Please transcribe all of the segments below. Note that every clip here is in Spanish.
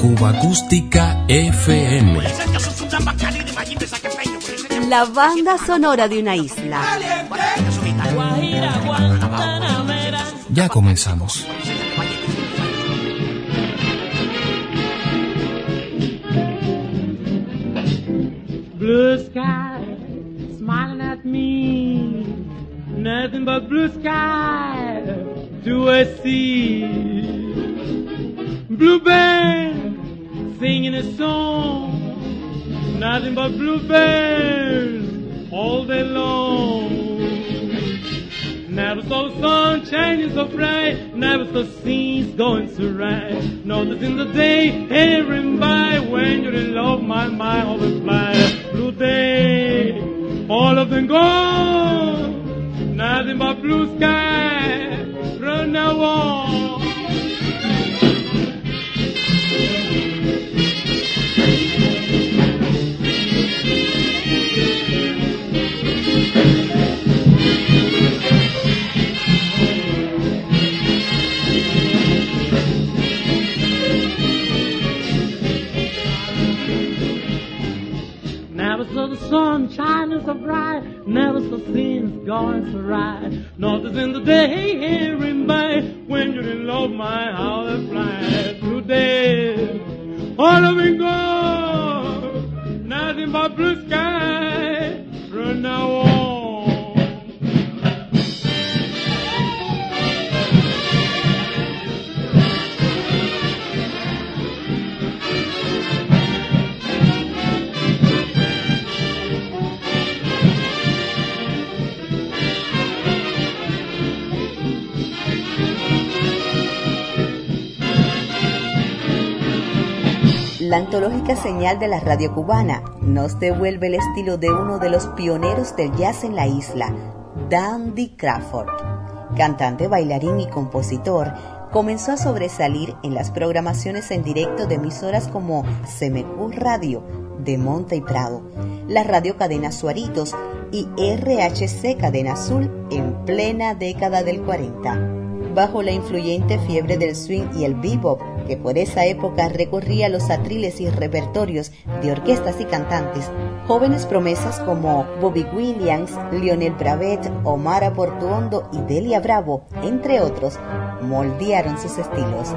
Cuba Acústica FM. La banda sonora de una isla. Ya comenzamos. Blue sky smiling at me. Nothing but blue sky do I see. Bluebird singing a song. Nothing but bluebirds all day long. Never saw the sun shining so bright, never saw scenes going so right. Noticing the day airing by when you're in love, my mind always fly. Blue day, all of them gone. Nothing but blue sky, run now on. ride. North is in the day. La antológica señal de la radio cubana nos devuelve el estilo de uno de los pioneros del jazz en la isla, Dandy Crawford. Cantante, bailarín y compositor, comenzó a sobresalir en las programaciones en directo de emisoras como CMQ Radio, de Monte y Prado, la radio cadena Suaritos y RHC Cadena Azul en plena década del 40 bajo la influyente fiebre del swing y el bebop, que por esa época recorría los atriles y repertorios de orquestas y cantantes, jóvenes promesas como Bobby Williams, Lionel Bravet, Omar Portuondo y Delia Bravo, entre otros, moldearon sus estilos.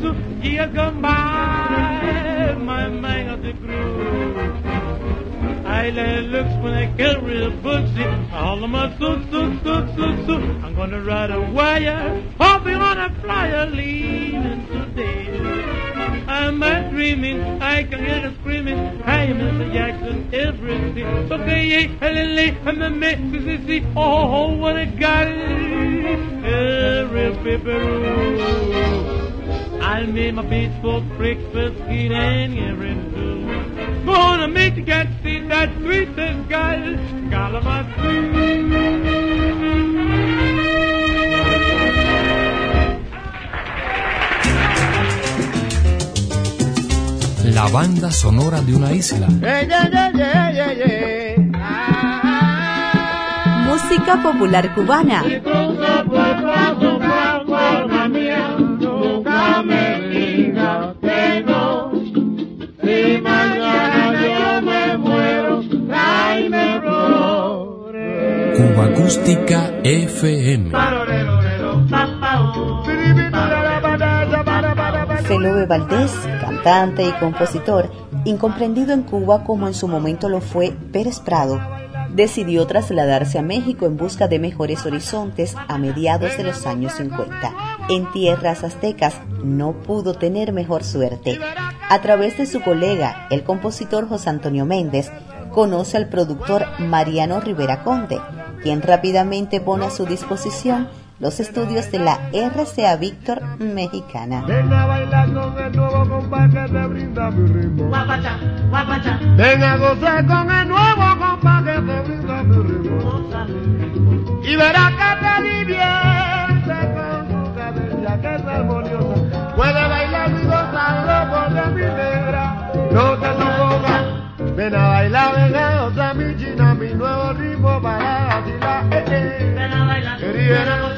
So, so, so, years gone by, my mind got the groove. I let looks when I carry a booksy. All of my so, so, so, so, so, I'm gonna ride a wire, hopping on a flyer, leaving today. I'm not dreaming, I can hear the screaming. Hey, Mr. Jackson, everything. So Okay, yeah, hello, I'm the Mississippi. Oh, what a guy. Every pepperoo. I made my beach for breakfast, eat and every two. Gonna make the cat see that sweetest guy. Got my La banda sonora de una isla. Música popular cubana. Cuba Acústica FM. Felobe Valdés, cantante y compositor, incomprendido en Cuba como en su momento lo fue Pérez Prado, decidió trasladarse a México en busca de mejores horizontes a mediados de los años 50. En tierras aztecas no pudo tener mejor suerte. A través de su colega, el compositor José Antonio Méndez, conoce al productor Mariano Rivera Conde, quien rápidamente pone a su disposición los estudios de la RCA Víctor Mexicana. Ven a gozar con el nuevo compa que te brinda mi ritmo. Y verás que te divierte con su cadencia que es armoniosa. Puede bailar y gozarlo con la minera. No te lo Ven a bailar, ven a otra mi china, mi nuevo ritmo para vacilar. Eh, eh. Ven a bailar,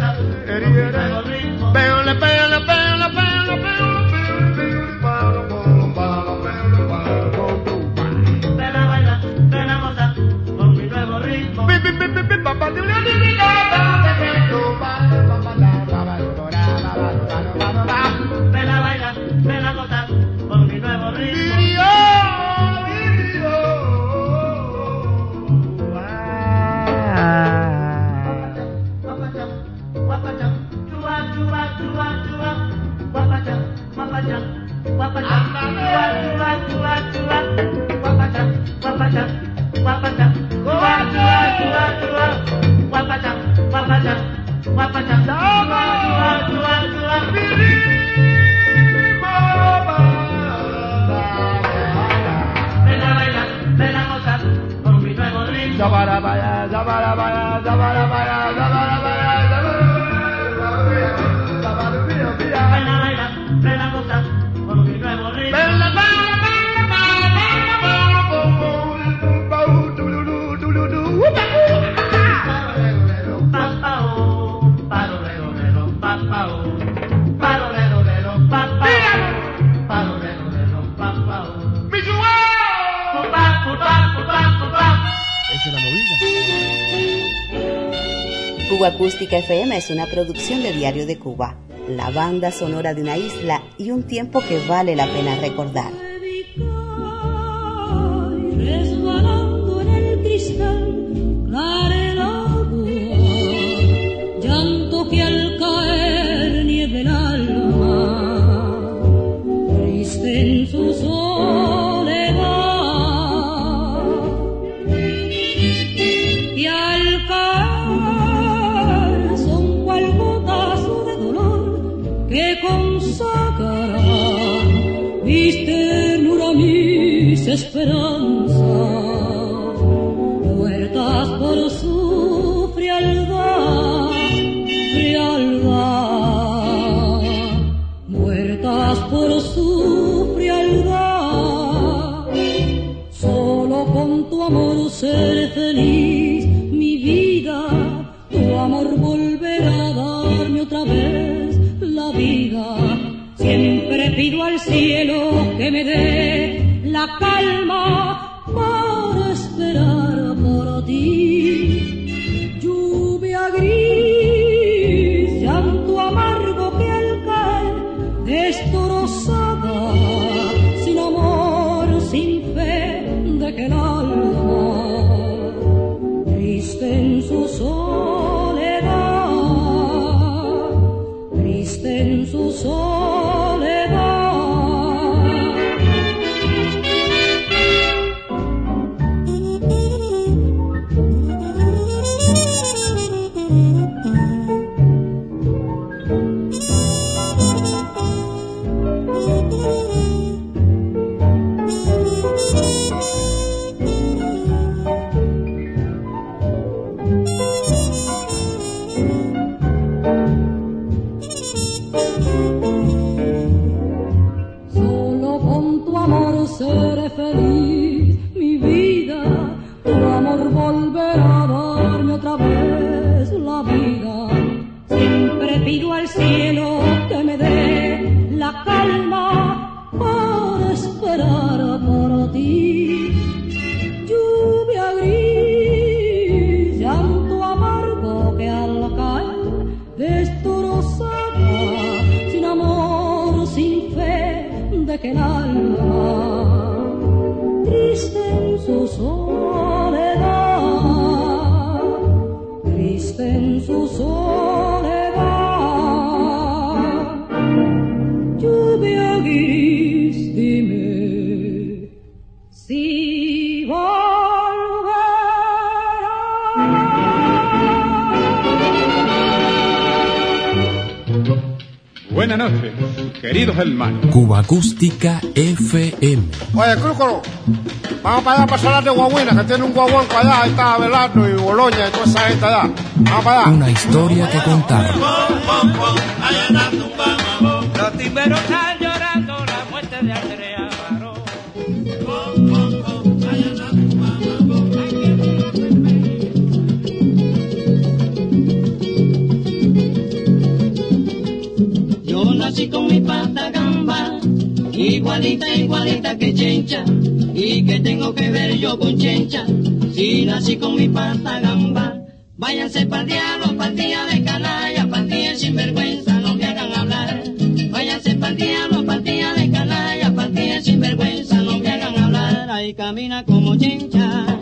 Zabara baya, zabara baya, zabara baya. Acústica FM es una producción de Diario de Cuba, la banda sonora de una isla y un tiempo que vale la pena recordar. Esperanzas, muertas por su frialdad, frialdad, muertas por su frialdad. Solo con tu amor ser feliz, mi vida, tu amor volverá a darme otra vez la vida. Siempre pido al cielo que me dé palma see noches, queridos hermanos. Cuba Acústica FM. Oye, Crúcolo, vamos para allá para Salar de Guaguina, que tiene un guaguón para allá, ahí está Abelardo y Boloña y toda esa gente allá. Vamos para allá. Una historia que contar. Los mi pata gamba, igualita, igualita que chencha, y que tengo que ver yo con chencha, si nací con mi pata gamba. Váyanse pa'l diablo, partida de canalla, partida sinvergüenza, no me hagan hablar. Váyanse pa'l diablo, partida de canalla, partida sinvergüenza, no me hagan hablar. Ay, camina como chencha.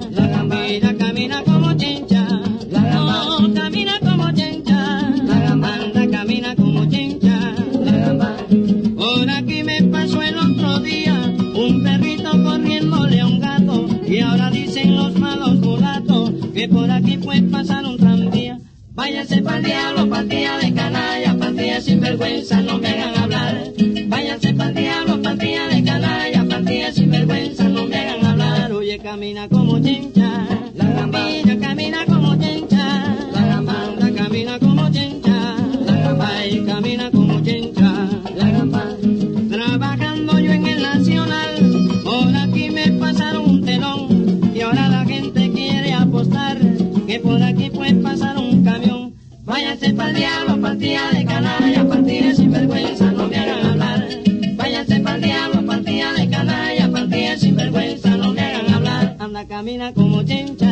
Se el diablo, patía de canalla, patía sin vergüenza, no me hagan camina como chencha.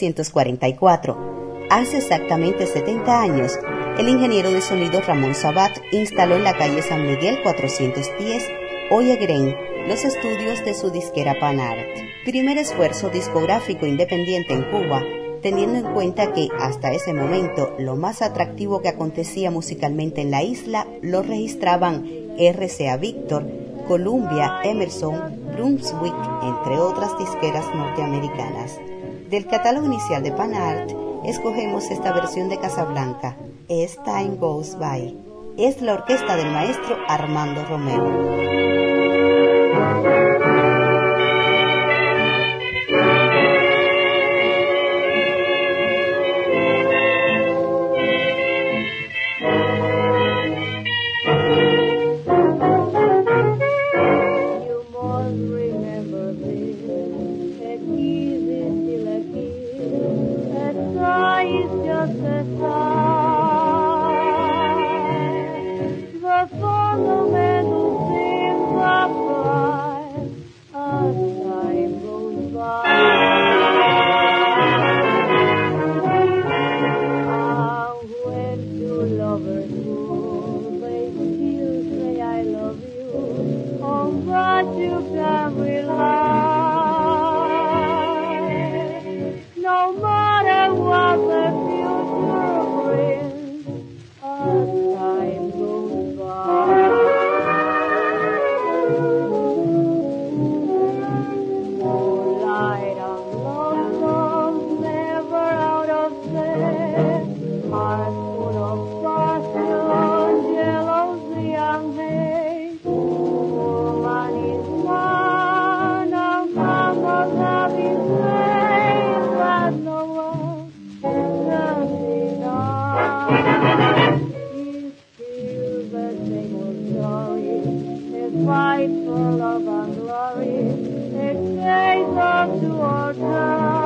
1944. Hace exactamente 70 años, el ingeniero de sonido Ramón Sabat instaló en la calle San Miguel 410, hoy Green, los estudios de su disquera Panart. Primer esfuerzo discográfico independiente en Cuba, teniendo en cuenta que hasta ese momento lo más atractivo que acontecía musicalmente en la isla lo registraban RCA Victor, Columbia, Emerson, Brunswick, entre otras disqueras norteamericanas. Del catálogo inicial de Panart, escogemos esta versión de Casablanca, As Time Goes By. Es la orquesta del maestro Armando Romero. love and glory, it says unto our time.